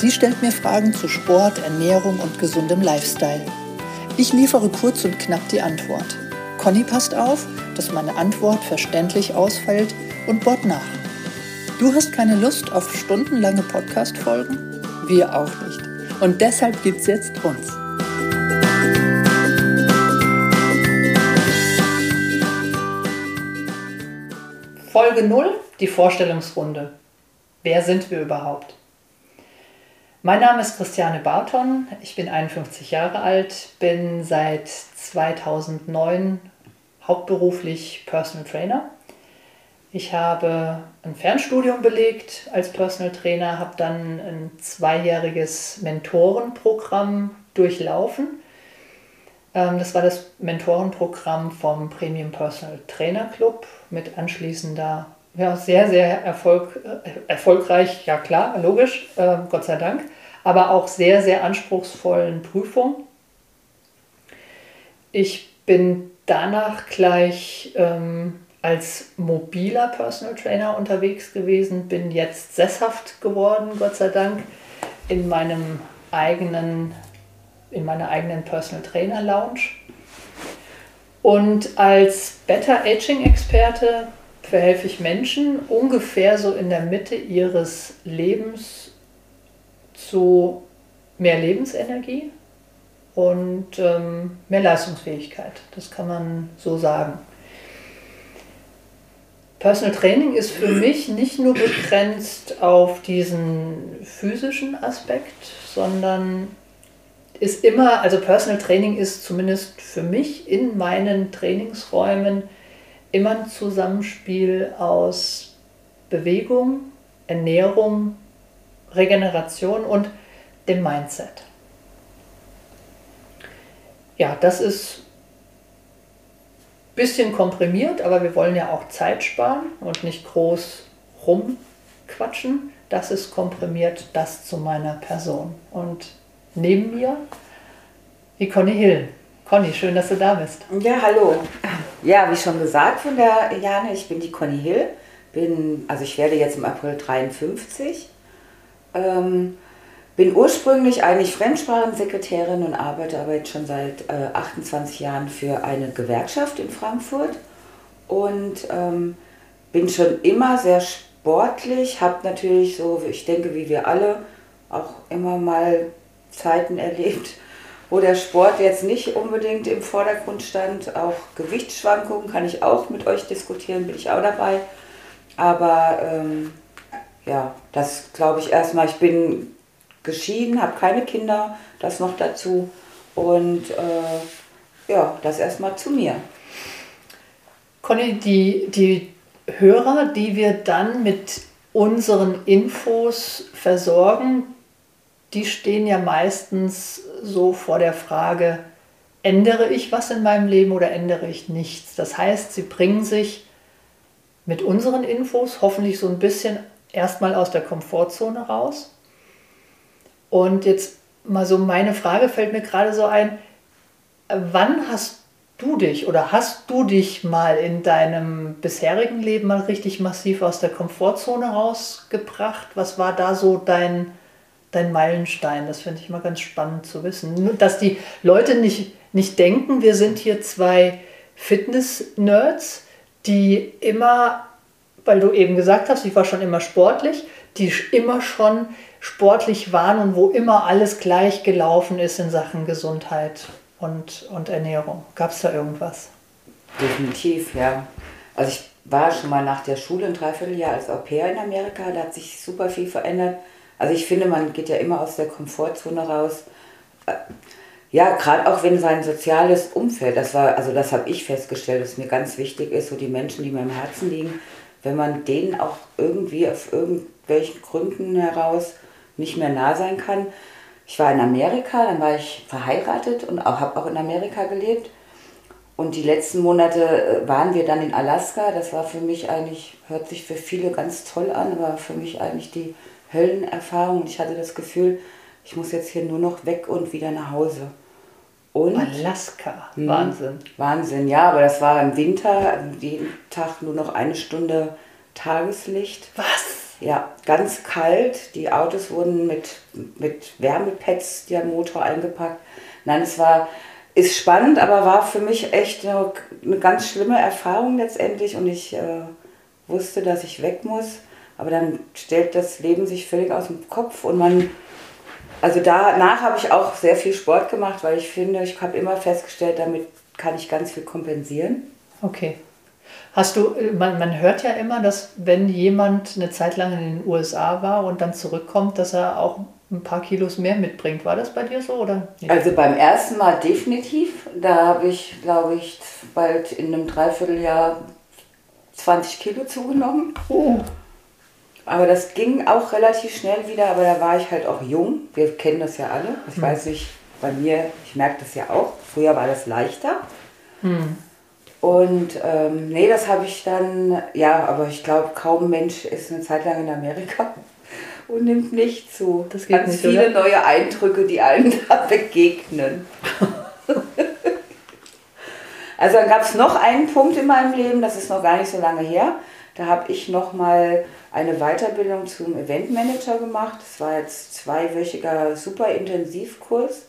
Sie stellt mir Fragen zu Sport, Ernährung und gesundem Lifestyle. Ich liefere kurz und knapp die Antwort. Conny passt auf, dass meine Antwort verständlich ausfällt und bohrt nach. Du hast keine Lust auf stundenlange Podcast-Folgen? Wir auch nicht. Und deshalb gibt's jetzt uns. Folge 0, die Vorstellungsrunde. Wer sind wir überhaupt? Mein Name ist Christiane Barton, ich bin 51 Jahre alt, bin seit 2009 hauptberuflich Personal Trainer. Ich habe ein Fernstudium belegt als Personal Trainer, habe dann ein zweijähriges Mentorenprogramm durchlaufen. Ähm, das war das Mentorenprogramm vom Premium Personal Trainer Club mit anschließender ja, sehr, sehr Erfolg, äh, erfolgreich, ja klar, logisch, äh, Gott sei Dank, aber auch sehr, sehr anspruchsvollen Prüfung. Ich bin danach gleich ähm, als mobiler Personal Trainer unterwegs gewesen, bin jetzt sesshaft geworden, Gott sei Dank, in meinem eigenen, in meiner eigenen Personal Trainer Lounge. Und als Better Aging Experte verhelfe ich Menschen ungefähr so in der Mitte ihres Lebens zu mehr Lebensenergie und ähm, mehr Leistungsfähigkeit. Das kann man so sagen. Personal Training ist für mich nicht nur begrenzt auf diesen physischen Aspekt, sondern ist immer, also Personal Training ist zumindest für mich in meinen Trainingsräumen immer ein Zusammenspiel aus Bewegung, Ernährung, Regeneration und dem Mindset. Ja, das ist ein bisschen komprimiert, aber wir wollen ja auch Zeit sparen und nicht groß rumquatschen. Das ist komprimiert, das zu meiner Person. Und neben mir die Conny Hill. Conny, schön, dass du da bist. Ja, hallo. Ja, wie schon gesagt von der Jane, ich bin die Conny Hill. Bin, also ich werde jetzt im April 53. Ähm, bin ursprünglich eigentlich Fremdsprachensekretärin und arbeite aber jetzt schon seit äh, 28 Jahren für eine Gewerkschaft in Frankfurt. Und ähm, bin schon immer sehr sportlich, habe natürlich so, ich denke, wie wir alle, auch immer mal Zeiten erlebt, wo der Sport jetzt nicht unbedingt im Vordergrund stand. Auch Gewichtsschwankungen kann ich auch mit euch diskutieren, bin ich auch dabei. Aber ähm, ja, das glaube ich erstmal. Ich bin geschieden, habe keine Kinder, das noch dazu. Und äh, ja, das erstmal zu mir. Conny, die, die Hörer, die wir dann mit unseren Infos versorgen, die stehen ja meistens so vor der Frage, ändere ich was in meinem Leben oder ändere ich nichts? Das heißt, sie bringen sich mit unseren Infos hoffentlich so ein bisschen erstmal aus der Komfortzone raus. Und jetzt mal so meine Frage fällt mir gerade so ein, wann hast du dich oder hast du dich mal in deinem bisherigen Leben mal richtig massiv aus der Komfortzone rausgebracht? Was war da so dein dein Meilenstein. Das finde ich immer ganz spannend zu wissen. Dass die Leute nicht, nicht denken, wir sind hier zwei Fitness-Nerds, die immer, weil du eben gesagt hast, ich war schon immer sportlich, die immer schon sportlich waren und wo immer alles gleich gelaufen ist in Sachen Gesundheit und, und Ernährung. Gab es da irgendwas? Definitiv, ja. Also ich war schon mal nach der Schule ein Dreivierteljahr als Au pair in Amerika, da hat sich super viel verändert also ich finde, man geht ja immer aus der Komfortzone raus. Äh, ja, gerade auch wenn sein soziales Umfeld, das war, also das habe ich festgestellt, dass mir ganz wichtig ist, so die Menschen, die mir im Herzen liegen, wenn man denen auch irgendwie auf irgendwelchen Gründen heraus nicht mehr nah sein kann, ich war in Amerika, dann war ich verheiratet und auch, habe auch in Amerika gelebt. Und die letzten Monate äh, waren wir dann in Alaska. Das war für mich eigentlich, hört sich für viele ganz toll an, aber für mich eigentlich die Höllenerfahrung. Ich hatte das Gefühl, ich muss jetzt hier nur noch weg und wieder nach Hause. Und Alaska, mh, Wahnsinn. Wahnsinn, ja, aber das war im Winter, jeden Tag nur noch eine Stunde Tageslicht. Was? Ja, ganz kalt. Die Autos wurden mit, mit Wärmepads, der Motor eingepackt. Nein, es war, ist spannend, aber war für mich echt eine, eine ganz schlimme Erfahrung letztendlich und ich äh, wusste, dass ich weg muss. Aber dann stellt das Leben sich völlig aus dem Kopf und man, also danach habe ich auch sehr viel Sport gemacht, weil ich finde, ich habe immer festgestellt, damit kann ich ganz viel kompensieren. Okay. Hast du, man, man hört ja immer, dass wenn jemand eine Zeit lang in den USA war und dann zurückkommt, dass er auch ein paar Kilos mehr mitbringt. War das bei dir so oder? Nicht? Also beim ersten Mal definitiv. Da habe ich, glaube ich, bald in einem Dreivierteljahr 20 Kilo zugenommen. Oh. Aber das ging auch relativ schnell wieder, aber da war ich halt auch jung. Wir kennen das ja alle. Ich hm. weiß nicht, bei mir, ich merke das ja auch. Früher war das leichter. Hm. Und ähm, nee, das habe ich dann, ja, aber ich glaube, kaum Mensch ist eine Zeit lang in Amerika und nimmt nicht zu. Das gibt Ganz nicht, viele oder? neue Eindrücke, die einem da begegnen. also dann gab es noch einen Punkt in meinem Leben, das ist noch gar nicht so lange her. Da habe ich noch mal eine Weiterbildung zum Eventmanager gemacht. Das war jetzt zweiwöchiger super Intensivkurs.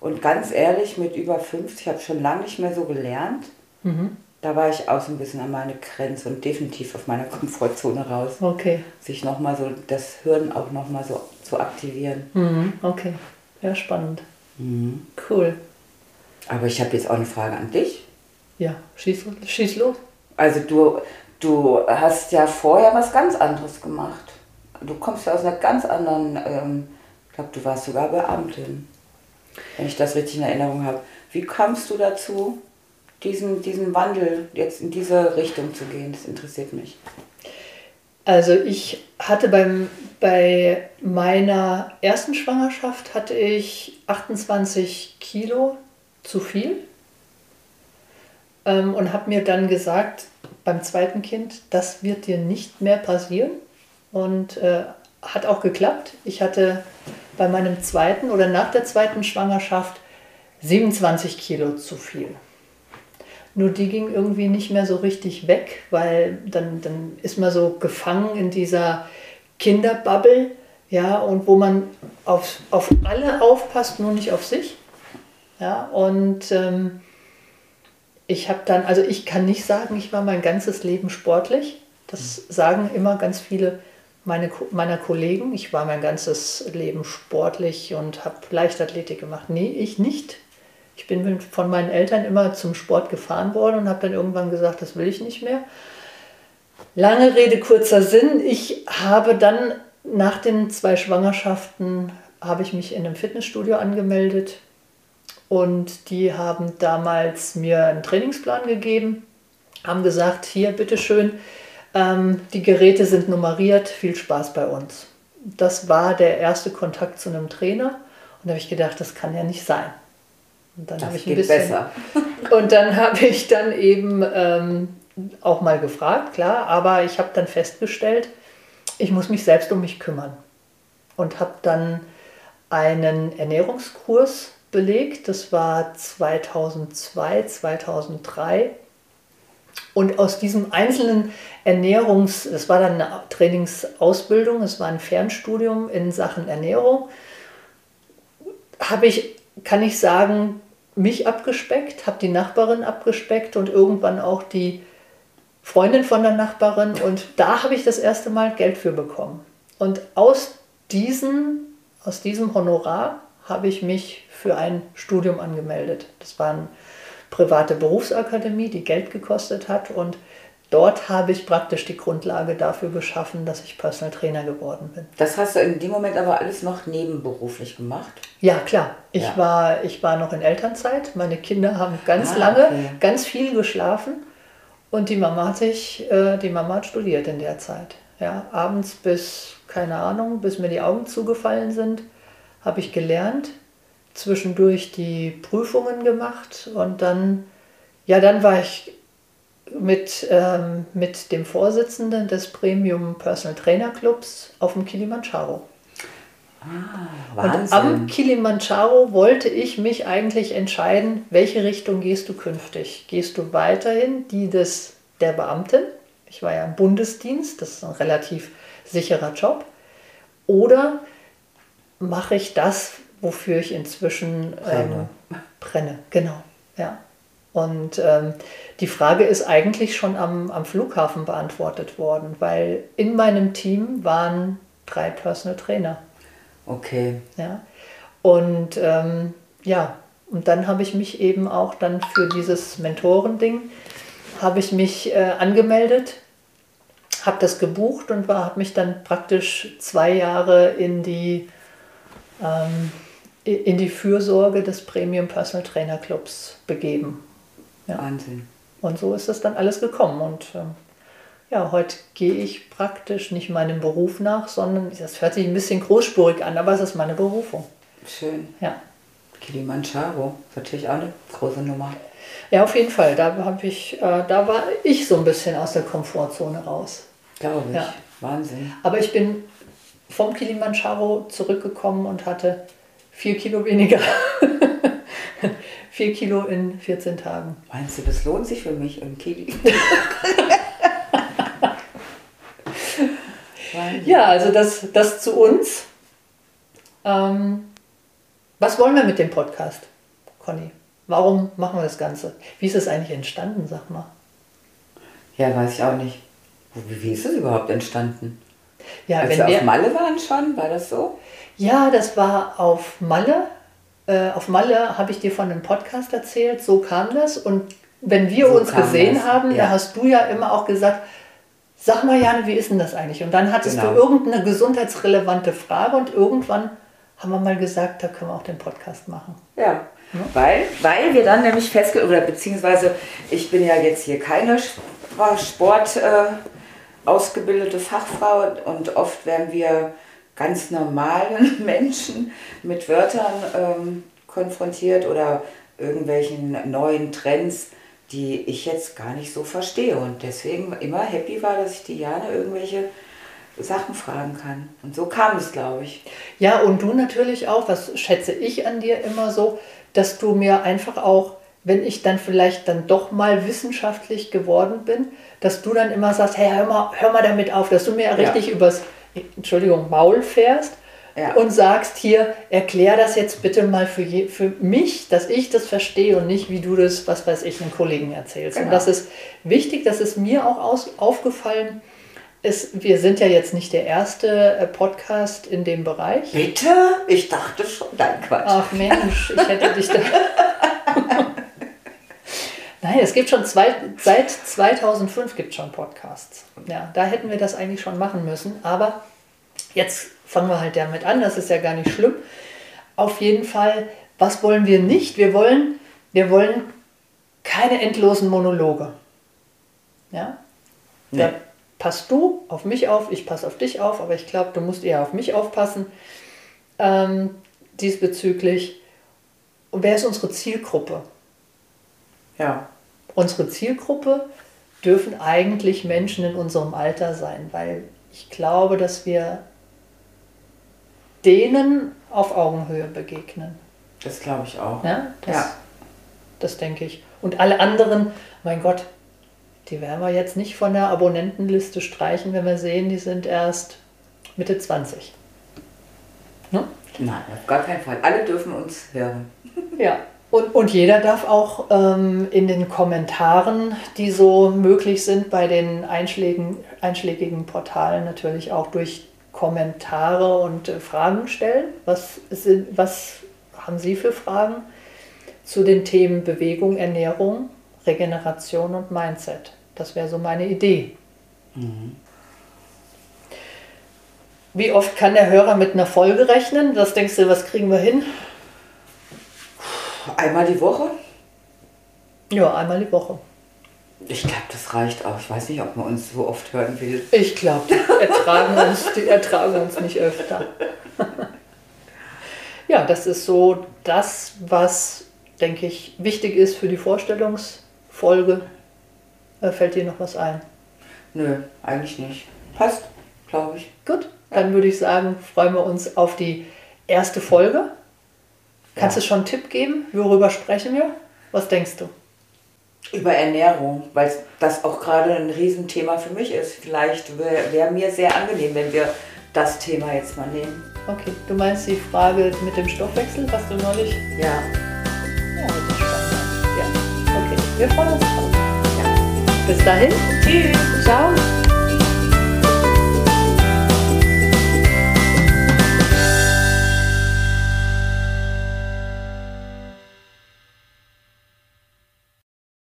Und ganz ehrlich, mit über 50 habe ich schon lange nicht mehr so gelernt. Mhm. Da war ich auch so ein bisschen an meine Grenze und definitiv auf meiner Komfortzone raus. Okay. Sich nochmal so, das Hirn auch nochmal so zu aktivieren. Mhm. Okay. Ja, spannend. Mhm. Cool. Aber ich habe jetzt auch eine Frage an dich. Ja, schieß, schieß los. Also du, du hast ja vorher was ganz anderes gemacht. Du kommst ja aus einer ganz anderen, ähm, ich glaube, du warst sogar Beamtin, wenn ich das richtig in Erinnerung habe. Wie kamst du dazu? diesen, diesen Wandel jetzt in diese Richtung zu gehen? Das interessiert mich. Also ich hatte beim, bei meiner ersten Schwangerschaft hatte ich 28 Kilo zu viel ähm, und habe mir dann gesagt, beim zweiten Kind, das wird dir nicht mehr passieren. Und äh, hat auch geklappt. Ich hatte bei meinem zweiten oder nach der zweiten Schwangerschaft 27 Kilo zu viel. Nur die ging irgendwie nicht mehr so richtig weg, weil dann, dann ist man so gefangen in dieser Kinderbubble, ja, und wo man auf, auf alle aufpasst, nur nicht auf sich. Ja, und ähm, ich habe dann, also ich kann nicht sagen, ich war mein ganzes Leben sportlich. Das sagen immer ganz viele meine, meiner Kollegen. Ich war mein ganzes Leben sportlich und habe Leichtathletik gemacht. Nee, ich nicht. Ich bin von meinen Eltern immer zum Sport gefahren worden und habe dann irgendwann gesagt, das will ich nicht mehr. Lange Rede, kurzer Sinn. Ich habe dann nach den zwei Schwangerschaften habe ich mich in einem Fitnessstudio angemeldet und die haben damals mir einen Trainingsplan gegeben, haben gesagt, hier bitteschön, ähm, die Geräte sind nummeriert, viel Spaß bei uns. Das war der erste Kontakt zu einem Trainer und da habe ich gedacht, das kann ja nicht sein. Und dann habe ich ein bisschen. Besser. Und dann habe ich dann eben ähm, auch mal gefragt, klar, aber ich habe dann festgestellt, ich muss mich selbst um mich kümmern. Und habe dann einen Ernährungskurs belegt. Das war 2002, 2003. Und aus diesem einzelnen Ernährungs, das war dann eine Trainingsausbildung, es war ein Fernstudium in Sachen Ernährung, habe ich, kann ich sagen, mich abgespeckt, habe die Nachbarin abgespeckt und irgendwann auch die Freundin von der Nachbarin. Und da habe ich das erste Mal Geld für bekommen. Und aus, diesen, aus diesem Honorar habe ich mich für ein Studium angemeldet. Das war eine private Berufsakademie, die Geld gekostet hat. Und dort habe ich praktisch die Grundlage dafür geschaffen, dass ich Personal Trainer geworden bin. Das hast du in dem Moment aber alles noch nebenberuflich gemacht? Ja, klar. Ich, ja. War, ich war noch in Elternzeit. Meine Kinder haben ganz ah, lange, okay. ganz viel geschlafen. Und die Mama hat sich, äh, die Mama hat studiert in der Zeit. Ja, abends bis, keine Ahnung, bis mir die Augen zugefallen sind, habe ich gelernt, zwischendurch die Prüfungen gemacht und dann, ja, dann war ich mit, ähm, mit dem Vorsitzenden des Premium Personal Trainer Clubs auf dem Kilimanjaro. Ah, Und am Kilimanjaro wollte ich mich eigentlich entscheiden, welche Richtung gehst du künftig? Gehst du weiterhin die des, der Beamten? Ich war ja im Bundesdienst, das ist ein relativ sicherer Job. Oder mache ich das, wofür ich inzwischen Brenne. Ähm, brenne? Genau, ja. Und ähm, die Frage ist eigentlich schon am, am Flughafen beantwortet worden, weil in meinem Team waren drei Personal Trainer. Okay. Ja. Und ähm, ja, und dann habe ich mich eben auch dann für dieses Mentorending habe ich mich äh, angemeldet, habe das gebucht und habe mich dann praktisch zwei Jahre in die, ähm, in die Fürsorge des Premium Personal Trainer Clubs begeben. Ja. Wahnsinn. Und so ist das dann alles gekommen. Und ähm, ja, heute gehe ich praktisch nicht meinem Beruf nach, sondern das hört sich ein bisschen großspurig an, aber es ist meine Berufung. Schön. Ja. Kilimanjaro natürlich auch eine große Nummer. Ja, auf jeden Fall. Da habe ich, äh, da war ich so ein bisschen aus der Komfortzone raus. Glaube ich. Ja. Wahnsinn. Aber ich bin vom Kilimanjaro zurückgekommen und hatte vier Kilo weniger. vier Kilo in 14 Tagen. Meinst du, das lohnt sich für mich im Kili? Ja, also das, das zu uns. Ähm, was wollen wir mit dem Podcast, Conny? Warum machen wir das Ganze? Wie ist es eigentlich entstanden, sag mal? Ja, weiß ich auch nicht. Wie ist es überhaupt entstanden? Ja, Als wenn wir auf Malle waren schon, war das so? ja das war auf Malle. Äh, auf Malle habe ich dir von einem Podcast erzählt, so kam das. Und wenn wir So uns gesehen das, haben, ja. da hast du ja immer auch gesagt, sag mal Jane, wie ist denn das eigentlich? Und dann hattest Genau. du irgendeine gesundheitsrelevante Frage und irgendwann haben wir mal gesagt, da können wir auch den Podcast machen. Ja. Weil, weil wir dann nämlich festgestellt, oder beziehungsweise ich bin ja jetzt hier keine Sp- Sport äh, ausgebildete Fachfrau und oft werden wir ganz normalen Menschen mit Wörtern ähm, konfrontiert oder irgendwelchen neuen Trends, die ich jetzt gar nicht so verstehe. Und deswegen immer happy war, dass ich die irgendwelche Sachen fragen kann. Und so kam es, glaube ich. Ja, und du natürlich auch, was schätze ich an dir immer so, dass du mir einfach auch, wenn ich dann vielleicht dann doch mal wissenschaftlich geworden bin, dass du dann immer sagst, hey, hör mal, hör mal damit auf, dass du mir richtig übers, Entschuldigung, Maul fährst Ja. und sagst hier, erklär das jetzt bitte mal für, je, für mich, dass ich das verstehe und nicht, wie du das, was weiß ich, einem Kollegen erzählst. Und Genau. das ist wichtig, das ist mir auch aus, aufgefallen, ist, wir sind ja jetzt nicht der erste äh, Podcast in dem Bereich. Bitte? Ich dachte schon, dein Quatsch. Ach Mensch, ich hätte dich da. Nein, es gibt schon zwei, seit 2005 gibt es schon Podcasts. Ja, da hätten wir das eigentlich schon machen müssen. Aber jetzt fangen wir halt damit an. Das ist ja gar nicht schlimm. Auf jeden Fall, was wollen wir nicht? Wir wollen, wir wollen keine endlosen Monologe. Ja? Da Nee. passt du auf mich auf, ich passe auf dich auf, aber ich glaube, du musst eher auf mich aufpassen ähm, diesbezüglich. Und wer ist unsere Zielgruppe? Ja. Unsere Zielgruppe dürfen eigentlich Menschen in unserem Alter sein, weil ich glaube, dass wir denen auf Augenhöhe begegnen. Das glaube ich auch. Ja, das, Ja. das denke ich. Und alle anderen, mein Gott, die werden wir jetzt nicht von der Abonnentenliste streichen, wenn wir sehen, die sind erst Mitte 20. Ne? Nein, auf gar keinen Fall. Alle dürfen uns hören. Ja. Und, und jeder darf auch ähm, in den Kommentaren, die so möglich sind bei den einschlägigen, einschlägigen Portalen, natürlich auch durch Kommentare und äh, Fragen stellen. Was, sind, was haben Sie für Fragen zu den Themen Bewegung, Ernährung, Regeneration und Mindset? Das wäre so meine Idee. Wie oft kann der Hörer mit einer Folge rechnen? Was denkst du, was kriegen wir hin? Einmal die Woche? Ja, einmal die Woche. Ich glaube, das reicht auch. Ich weiß nicht, ob man uns so oft hören will. Ich glaube, die ertragen uns, die ertragen uns nicht öfter. Ja, das ist so das, was, denke ich, wichtig ist für die Vorstellungsfolge. Äh, fällt dir noch was ein? Nö, eigentlich nicht. Passt, glaube ich. Gut, dann würde ich sagen, freuen wir uns auf die erste Folge. Kannst Ja. du schon einen Tipp geben? Worüber sprechen wir? Was denkst du? Über Ernährung, weil das auch gerade ein Riesenthema für mich ist. Vielleicht wäre wär mir sehr angenehm, wenn wir das Thema jetzt mal nehmen. Okay, du meinst die Frage mit dem Stoffwechsel, was du neulich. Ja. Ja, das ist spannend. Ja, okay, wir freuen uns drauf. Ja. Bis dahin. Tschüss. Ciao.